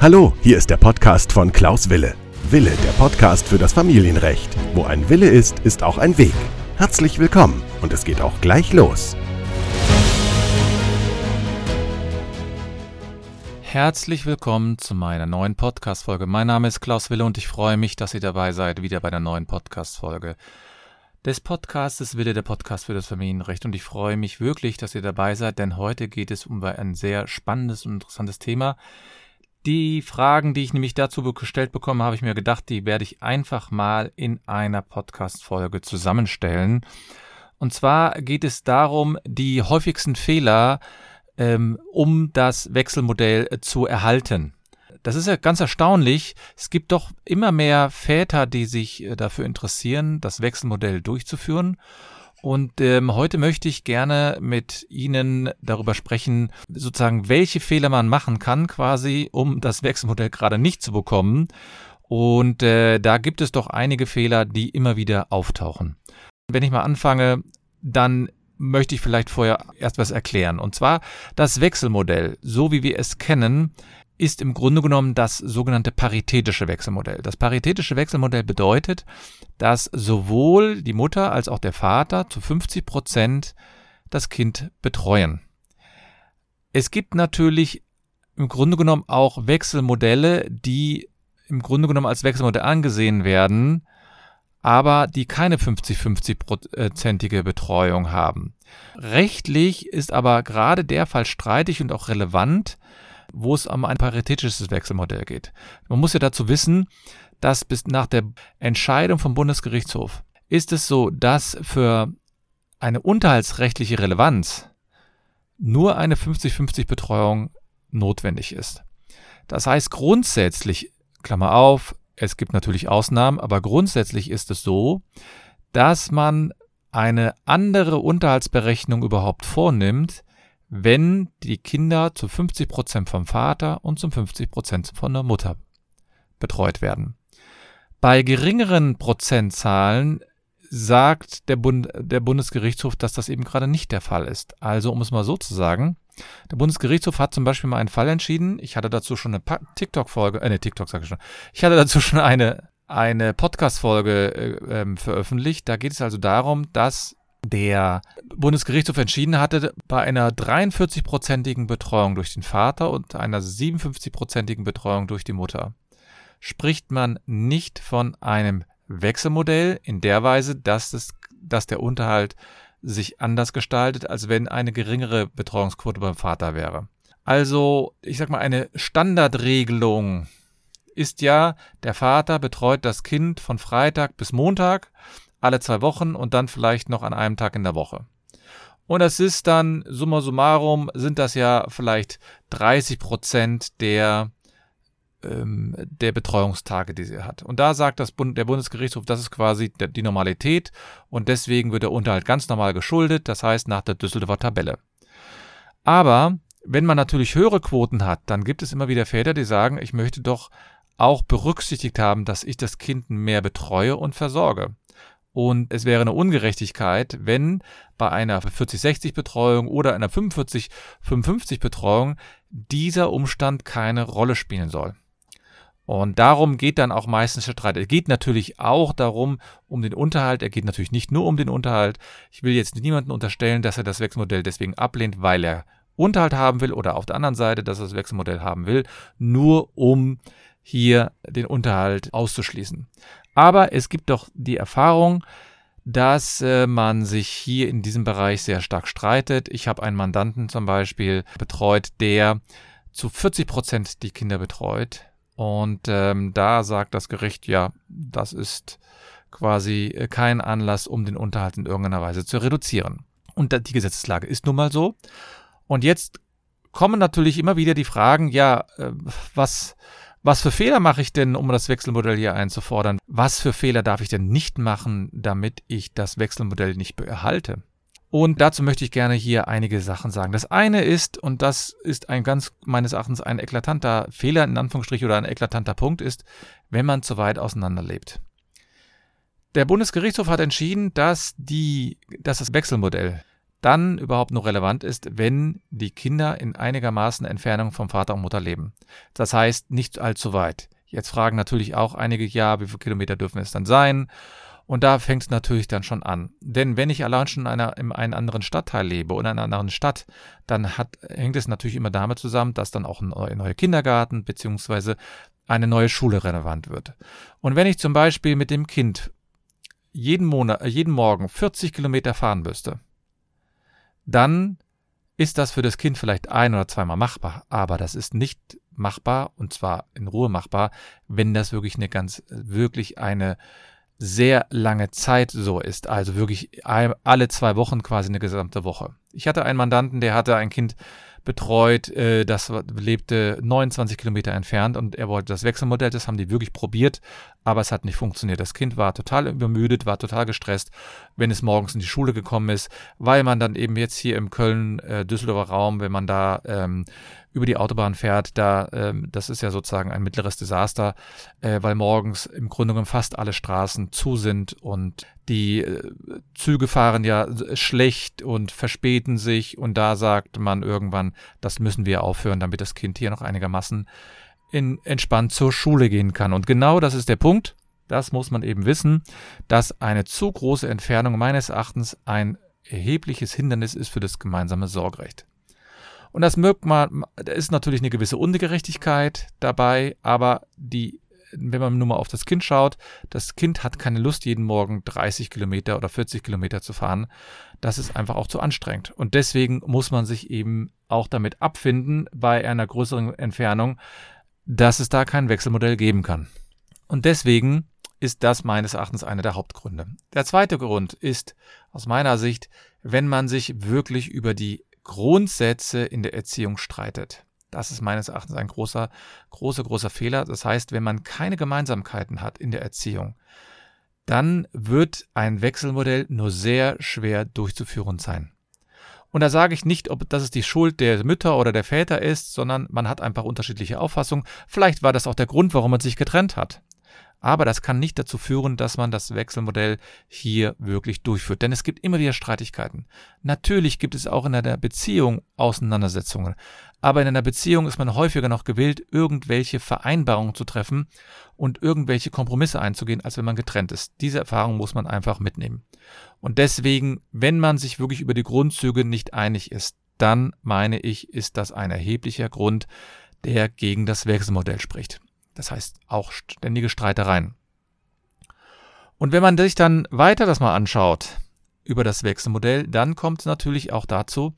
Hallo, hier ist der Podcast von Klaus Wille. Wille, der Podcast für das Familienrecht. Wo ein Wille ist, ist auch ein Weg. Herzlich willkommen und es geht auch gleich los. Herzlich willkommen zu meiner neuen Podcast-Folge. Mein Name ist Klaus Wille und ich freue mich, dass ihr dabei seid, wieder bei der neuen Podcast-Folge des Podcasts Wille, der Podcast für das Familienrecht. Und ich freue mich wirklich, dass ihr dabei seid, denn heute geht es um ein sehr spannendes und interessantes Thema. Die Fragen, die ich nämlich dazu gestellt bekomme, habe ich mir gedacht, die werde ich einfach mal in einer Podcast-Folge zusammenstellen. Und zwar geht es darum, die häufigsten Fehler, ähm, um das Wechselmodell äh, zu erhalten. Das ist ja ganz erstaunlich. Es gibt doch immer mehr Väter, die sich äh, dafür interessieren, das Wechselmodell durchzuführen. Und ähm, heute möchte ich gerne mit Ihnen darüber sprechen, sozusagen, welche Fehler man machen kann, quasi, um das Wechselmodell gerade nicht zu bekommen. Und äh, da gibt es doch einige Fehler, die immer wieder auftauchen. Wenn ich mal anfange, dann möchte ich vielleicht vorher erst was erklären. Und zwar das Wechselmodell, so wie wir es kennen, ist im Grunde genommen das sogenannte paritätische Wechselmodell. Das paritätische Wechselmodell bedeutet, dass sowohl die Mutter als auch der Vater zu 50 Prozent das Kind betreuen. Es gibt natürlich im Grunde genommen auch Wechselmodelle, die im Grunde genommen als Wechselmodell angesehen werden, aber die keine 50-50-prozentige Betreuung haben. Rechtlich ist aber gerade der Fall streitig und auch relevant, wo es um ein paritätisches Wechselmodell geht. Man muss ja dazu wissen, dass bis nach der Entscheidung vom Bundesgerichtshof ist es so, dass für eine unterhaltsrechtliche Relevanz nur eine 50-50 Betreuung notwendig ist. Das heißt grundsätzlich, Klammer auf, es gibt natürlich Ausnahmen, aber grundsätzlich ist es so, dass man eine andere Unterhaltsberechnung überhaupt vornimmt, wenn die Kinder zu 50 Prozent vom Vater und zu 50 Prozent von der Mutter betreut werden. Bei geringeren Prozentzahlen sagt der, Bund, der Bundesgerichtshof, dass das eben gerade nicht der Fall ist. Also, um es mal so zu sagen, der Bundesgerichtshof hat zum Beispiel mal einen Fall entschieden. Ich hatte dazu schon eine TikTok-Folge, äh, ne, TikTok sage ich schon. Ich hatte dazu schon eine, eine Podcast-Folge äh, ähm, veröffentlicht. Da geht es also darum, dass der Bundesgerichtshof entschieden hatte, bei einer 43-prozentigen Betreuung durch den Vater und einer 57-prozentigen Betreuung durch die Mutter spricht man nicht von einem Wechselmodell in der Weise, dass, das, dass der Unterhalt sich anders gestaltet, als wenn eine geringere Betreuungsquote beim Vater wäre. Also, ich sag mal, eine Standardregelung ist ja, der Vater betreut das Kind von Freitag bis Montag alle zwei Wochen und dann vielleicht noch an einem Tag in der Woche. Und das ist dann, summa summarum, sind das ja vielleicht 30 Prozent der, ähm, der Betreuungstage, die sie hat. Und da sagt das Bund, der Bundesgerichtshof, das ist quasi die Normalität und deswegen wird der Unterhalt ganz normal geschuldet, das heißt nach der Düsseldorfer Tabelle. Aber wenn man natürlich höhere Quoten hat, dann gibt es immer wieder Väter, die sagen, ich möchte doch auch berücksichtigt haben, dass ich das Kind mehr betreue und versorge. Und es wäre eine Ungerechtigkeit, wenn bei einer 40-60 Betreuung oder einer 45-55 Betreuung dieser Umstand keine Rolle spielen soll. Und darum geht dann auch meistens der Streit. Es geht natürlich auch darum, um den Unterhalt. Er geht natürlich nicht nur um den Unterhalt. Ich will jetzt niemanden unterstellen, dass er das Wechselmodell deswegen ablehnt, weil er Unterhalt haben will oder auf der anderen Seite, dass er das Wechselmodell haben will, nur um hier den Unterhalt auszuschließen. Aber es gibt doch die Erfahrung, dass äh, man sich hier in diesem Bereich sehr stark streitet. Ich habe einen Mandanten zum Beispiel betreut, der zu 40 Prozent die Kinder betreut. Und ähm, da sagt das Gericht, ja, das ist quasi äh, kein Anlass, um den Unterhalt in irgendeiner Weise zu reduzieren. Und die Gesetzeslage ist nun mal so. Und jetzt kommen natürlich immer wieder die Fragen, ja, äh, was was für Fehler mache ich denn, um das Wechselmodell hier einzufordern? Was für Fehler darf ich denn nicht machen, damit ich das Wechselmodell nicht erhalte? Und dazu möchte ich gerne hier einige Sachen sagen. Das eine ist, und das ist ein ganz meines Erachtens ein eklatanter Fehler, in Anführungsstrich, oder ein eklatanter Punkt ist, wenn man zu weit auseinanderlebt. Der Bundesgerichtshof hat entschieden, dass die, dass das Wechselmodell dann überhaupt noch relevant ist, wenn die Kinder in einigermaßen Entfernung vom Vater und Mutter leben. Das heißt, nicht allzu weit. Jetzt fragen natürlich auch einige, ja, wie viele Kilometer dürfen es dann sein? Und da fängt es natürlich dann schon an. Denn wenn ich allein schon in, einer, in einem anderen Stadtteil lebe oder in einer anderen Stadt, dann hat, hängt es natürlich immer damit zusammen, dass dann auch ein neuer Kindergarten bzw. eine neue Schule relevant wird. Und wenn ich zum Beispiel mit dem Kind jeden, Monat, jeden Morgen 40 Kilometer fahren müsste, dann ist das für das Kind vielleicht ein oder zweimal machbar, aber das ist nicht machbar und zwar in Ruhe machbar, wenn das wirklich eine ganz, wirklich eine sehr lange Zeit so ist, also wirklich alle zwei Wochen quasi eine gesamte Woche. Ich hatte einen Mandanten, der hatte ein Kind betreut, äh, das lebte 29 Kilometer entfernt und er wollte das Wechselmodell, das haben die wirklich probiert, aber es hat nicht funktioniert. Das Kind war total übermüdet, war total gestresst, wenn es morgens in die Schule gekommen ist, weil man dann eben jetzt hier im Köln-Düsseldorfer äh, Raum, wenn man da ähm, über die Autobahn fährt, da, ähm, das ist ja sozusagen ein mittleres Desaster, äh, weil morgens im Grunde genommen fast alle Straßen zu sind und die äh, Züge fahren ja schlecht und verspäten sich und da sagt man irgendwann, das müssen wir aufhören, damit das Kind hier noch einigermaßen in, entspannt zur Schule gehen kann. Und genau das ist der Punkt. Das muss man eben wissen, dass eine zu große Entfernung meines Erachtens ein erhebliches Hindernis ist für das gemeinsame Sorgerecht. Und das merkt man, da ist natürlich eine gewisse Ungerechtigkeit dabei, aber die, wenn man nur mal auf das Kind schaut, das Kind hat keine Lust, jeden Morgen 30 Kilometer oder 40 Kilometer zu fahren. Das ist einfach auch zu anstrengend. Und deswegen muss man sich eben auch damit abfinden, bei einer größeren Entfernung, dass es da kein Wechselmodell geben kann. Und deswegen ist das meines Erachtens einer der Hauptgründe. Der zweite Grund ist aus meiner Sicht, wenn man sich wirklich über die Grundsätze in der Erziehung streitet. Das ist meines Erachtens ein großer, großer, großer Fehler. Das heißt, wenn man keine Gemeinsamkeiten hat in der Erziehung, dann wird ein Wechselmodell nur sehr schwer durchzuführen sein. Und da sage ich nicht, ob das die Schuld der Mütter oder der Väter ist, sondern man hat einfach unterschiedliche Auffassungen. Vielleicht war das auch der Grund, warum man sich getrennt hat. Aber das kann nicht dazu führen, dass man das Wechselmodell hier wirklich durchführt. Denn es gibt immer wieder Streitigkeiten. Natürlich gibt es auch in einer Beziehung Auseinandersetzungen. Aber in einer Beziehung ist man häufiger noch gewillt, irgendwelche Vereinbarungen zu treffen und irgendwelche Kompromisse einzugehen, als wenn man getrennt ist. Diese Erfahrung muss man einfach mitnehmen. Und deswegen, wenn man sich wirklich über die Grundzüge nicht einig ist, dann meine ich, ist das ein erheblicher Grund, der gegen das Wechselmodell spricht. Das heißt auch ständige Streitereien. Und wenn man sich dann weiter das mal anschaut über das Wechselmodell, dann kommt es natürlich auch dazu,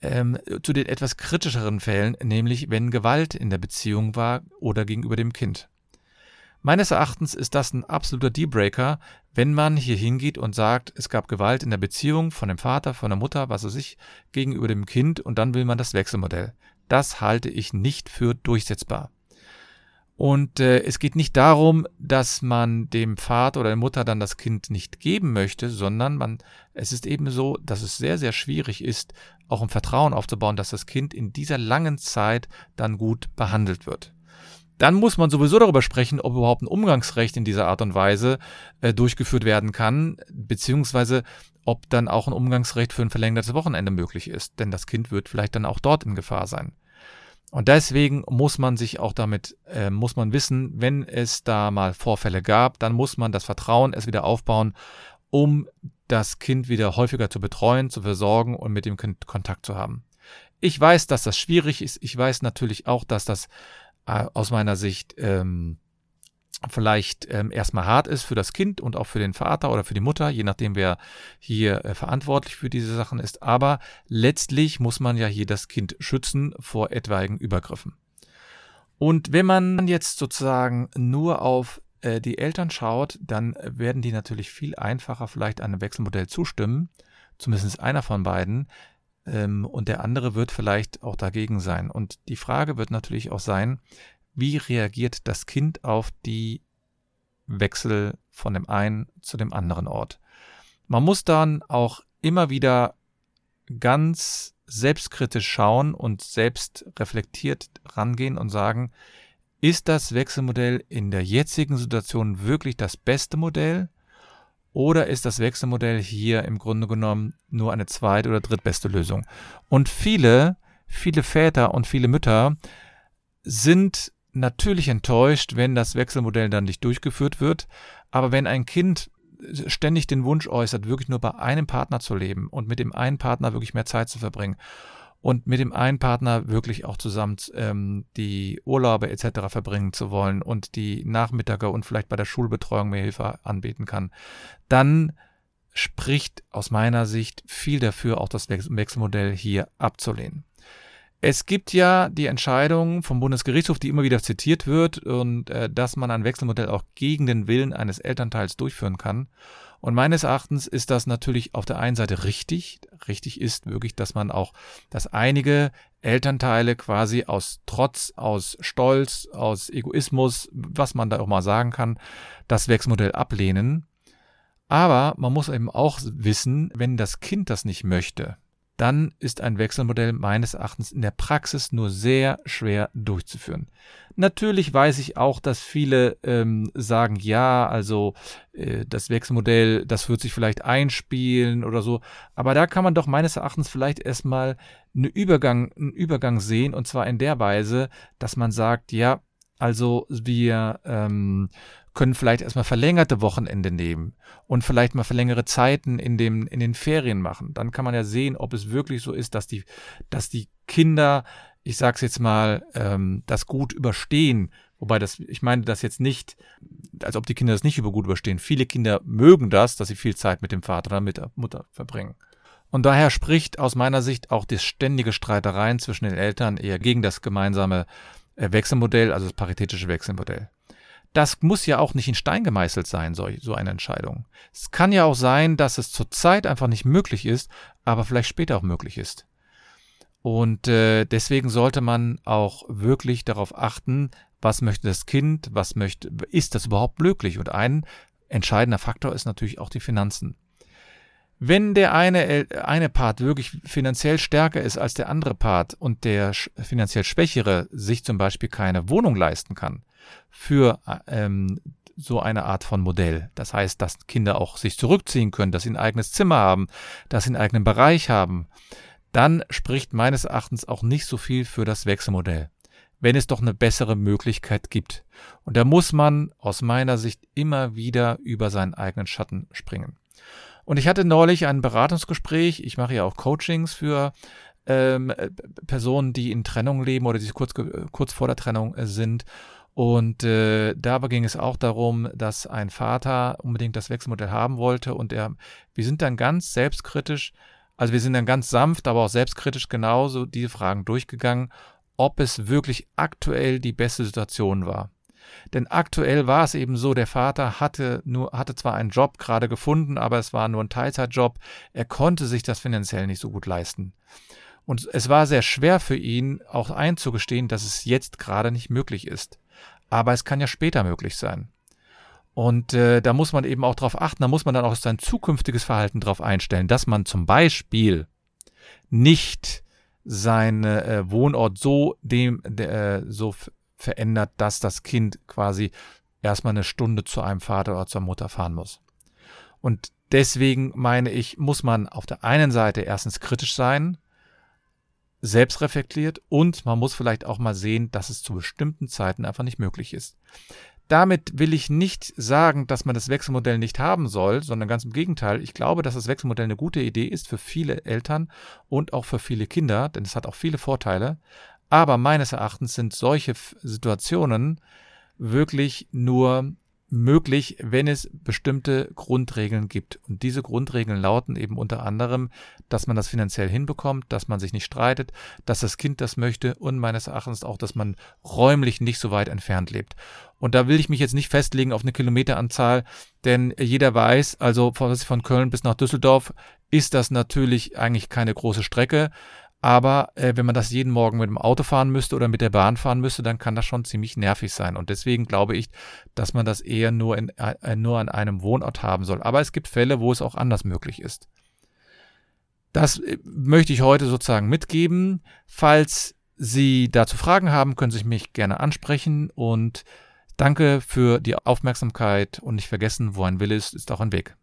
ähm, zu den etwas kritischeren Fällen, nämlich wenn Gewalt in der Beziehung war oder gegenüber dem Kind. Meines Erachtens ist das ein absoluter Dealbreaker, wenn man hier hingeht und sagt, es gab Gewalt in der Beziehung von dem Vater, von der Mutter, was weiß ich, gegenüber dem Kind und dann will man das Wechselmodell. Das halte ich nicht für durchsetzbar. Und äh, es geht nicht darum, dass man dem Vater oder der Mutter dann das Kind nicht geben möchte, sondern man, es ist eben so, dass es sehr, sehr schwierig ist, auch ein Vertrauen aufzubauen, dass das Kind in dieser langen Zeit dann gut behandelt wird. Dann muss man sowieso darüber sprechen, ob überhaupt ein Umgangsrecht in dieser Art und Weise äh, durchgeführt werden kann, beziehungsweise ob dann auch ein Umgangsrecht für ein verlängertes Wochenende möglich ist, denn das Kind wird vielleicht dann auch dort in Gefahr sein. Und deswegen muss man sich auch damit, äh, muss man wissen, wenn es da mal Vorfälle gab, dann muss man das Vertrauen erst wieder aufbauen, um das Kind wieder häufiger zu betreuen, zu versorgen und mit dem Kind Kontakt zu haben. Ich weiß, dass das schwierig ist. Ich weiß natürlich auch, dass das äh, aus meiner Sicht ähm, vielleicht ähm, erstmal hart ist für das Kind und auch für den Vater oder für die Mutter, je nachdem wer hier äh, verantwortlich für diese Sachen ist. Aber letztlich muss man ja hier das Kind schützen vor etwaigen Übergriffen. Und wenn man jetzt sozusagen nur auf äh, die Eltern schaut, dann werden die natürlich viel einfacher vielleicht einem Wechselmodell zustimmen, zumindest einer von beiden, ähm, und der andere wird vielleicht auch dagegen sein. Und die Frage wird natürlich auch sein, wie reagiert das Kind auf die Wechsel von dem einen zu dem anderen Ort. Man muss dann auch immer wieder ganz selbstkritisch schauen und selbst reflektiert rangehen und sagen, ist das Wechselmodell in der jetzigen Situation wirklich das beste Modell? Oder ist das Wechselmodell hier im Grunde genommen nur eine zweit- oder drittbeste Lösung? Und viele, viele Väter und viele Mütter sind natürlich enttäuscht, wenn das Wechselmodell dann nicht durchgeführt wird. Aber wenn ein Kind ständig den Wunsch äußert, wirklich nur bei einem Partner zu leben und mit dem einen Partner wirklich mehr Zeit zu verbringen und mit dem einen Partner wirklich auch zusammen ähm, die Urlaube etc. verbringen zu wollen und die Nachmittage und vielleicht bei der Schulbetreuung mehr Hilfe anbieten kann, dann spricht aus meiner Sicht viel dafür, auch das Wechselmodell hier abzulehnen. Es gibt ja die Entscheidung vom Bundesgerichtshof, die immer wieder zitiert wird, und äh, dass man ein Wechselmodell auch gegen den Willen eines Elternteils durchführen kann. Und meines Erachtens ist das natürlich auf der einen Seite richtig. Richtig ist wirklich, dass man auch, dass einige Elternteile quasi aus Trotz, aus Stolz, aus Egoismus, was man da auch mal sagen kann, das Wechselmodell ablehnen. Aber man muss eben auch wissen, wenn das Kind das nicht möchte, dann ist ein Wechselmodell meines Erachtens in der Praxis nur sehr schwer durchzuführen. Natürlich weiß ich auch, dass viele ähm, sagen, ja, also äh, das Wechselmodell, das wird sich vielleicht einspielen oder so, aber da kann man doch meines Erachtens vielleicht erstmal eine Übergang, einen Übergang sehen und zwar in der Weise, dass man sagt, ja, also wir ähm, können vielleicht erstmal verlängerte Wochenende nehmen und vielleicht mal verlängere Zeiten in, dem, in den Ferien machen. Dann kann man ja sehen, ob es wirklich so ist, dass die, dass die Kinder, ich sag's jetzt mal, ähm, das gut überstehen. Wobei das, ich meine das jetzt nicht, als ob die Kinder das nicht über gut überstehen. Viele Kinder mögen das, dass sie viel Zeit mit dem Vater oder mit der Mutter verbringen. Und daher spricht aus meiner Sicht auch das ständige Streitereien zwischen den Eltern eher gegen das gemeinsame äh, Wechselmodell, also das paritätische Wechselmodell das muss ja auch nicht in Stein gemeißelt sein, so, so eine Entscheidung. Es kann ja auch sein, dass es zurzeit einfach nicht möglich ist, aber vielleicht später auch möglich ist. Und äh, deswegen sollte man auch wirklich darauf achten, was möchte das Kind, was möchte, ist das überhaupt möglich? Und ein entscheidender Faktor ist natürlich auch die Finanzen. Wenn der eine, eine Part wirklich finanziell stärker ist als der andere Part und der finanziell Schwächere sich zum Beispiel keine Wohnung leisten kann, für ähm, so eine Art von Modell. Das heißt, dass Kinder auch sich zurückziehen können, dass sie ein eigenes Zimmer haben, dass sie einen eigenen Bereich haben. Dann spricht meines Erachtens auch nicht so viel für das Wechselmodell, wenn es doch eine bessere Möglichkeit gibt. Und da muss man aus meiner Sicht immer wieder über seinen eigenen Schatten springen. Und ich hatte neulich ein Beratungsgespräch. Ich mache ja auch Coachings für ähm, Personen, die in Trennung leben oder die kurz, kurz vor der Trennung äh, sind. Und äh, dabei ging es auch darum, dass ein Vater unbedingt das Wechselmodell haben wollte und er, wir sind dann ganz selbstkritisch, also wir sind dann ganz sanft, aber auch selbstkritisch genauso diese Fragen durchgegangen, ob es wirklich aktuell die beste Situation war. Denn aktuell war es eben so, der Vater hatte nur, hatte zwar einen Job gerade gefunden, aber es war nur ein Teilzeitjob. Er konnte sich das finanziell nicht so gut leisten. Und es war sehr schwer für ihn, auch einzugestehen, dass es jetzt gerade nicht möglich ist aber es kann ja später möglich sein. Und äh, da muss man eben auch darauf achten, da muss man dann auch sein zukünftiges Verhalten darauf einstellen, dass man zum Beispiel nicht seinen äh, Wohnort so dem äh, so verändert, dass das Kind quasi erstmal eine Stunde zu einem Vater oder zur Mutter fahren muss. Und deswegen meine ich, muss man auf der einen Seite erstens kritisch sein, selbstreflektiert und man muss vielleicht auch mal sehen, dass es zu bestimmten Zeiten einfach nicht möglich ist. Damit will ich nicht sagen, dass man das Wechselmodell nicht haben soll, sondern ganz im Gegenteil. Ich glaube, dass das Wechselmodell eine gute Idee ist für viele Eltern und auch für viele Kinder, denn es hat auch viele Vorteile. Aber meines Erachtens sind solche Situationen wirklich nur möglich, wenn es bestimmte Grundregeln gibt. Und diese Grundregeln lauten eben unter anderem, dass man das finanziell hinbekommt, dass man sich nicht streitet, dass das Kind das möchte und meines Erachtens auch, dass man räumlich nicht so weit entfernt lebt. Und da will ich mich jetzt nicht festlegen auf eine Kilometeranzahl, denn jeder weiß, also von Köln bis nach Düsseldorf ist das natürlich eigentlich keine große Strecke. Aber äh, wenn man das jeden Morgen mit dem Auto fahren müsste oder mit der Bahn fahren müsste, dann kann das schon ziemlich nervig sein. Und deswegen glaube ich, dass man das eher nur, in, äh, nur an einem Wohnort haben soll. Aber es gibt Fälle, wo es auch anders möglich ist. Das äh, möchte ich heute sozusagen mitgeben. Falls Sie dazu Fragen haben, können Sie mich gerne ansprechen. Und danke für die Aufmerksamkeit und nicht vergessen, wo ein Wille ist, ist auch ein Weg.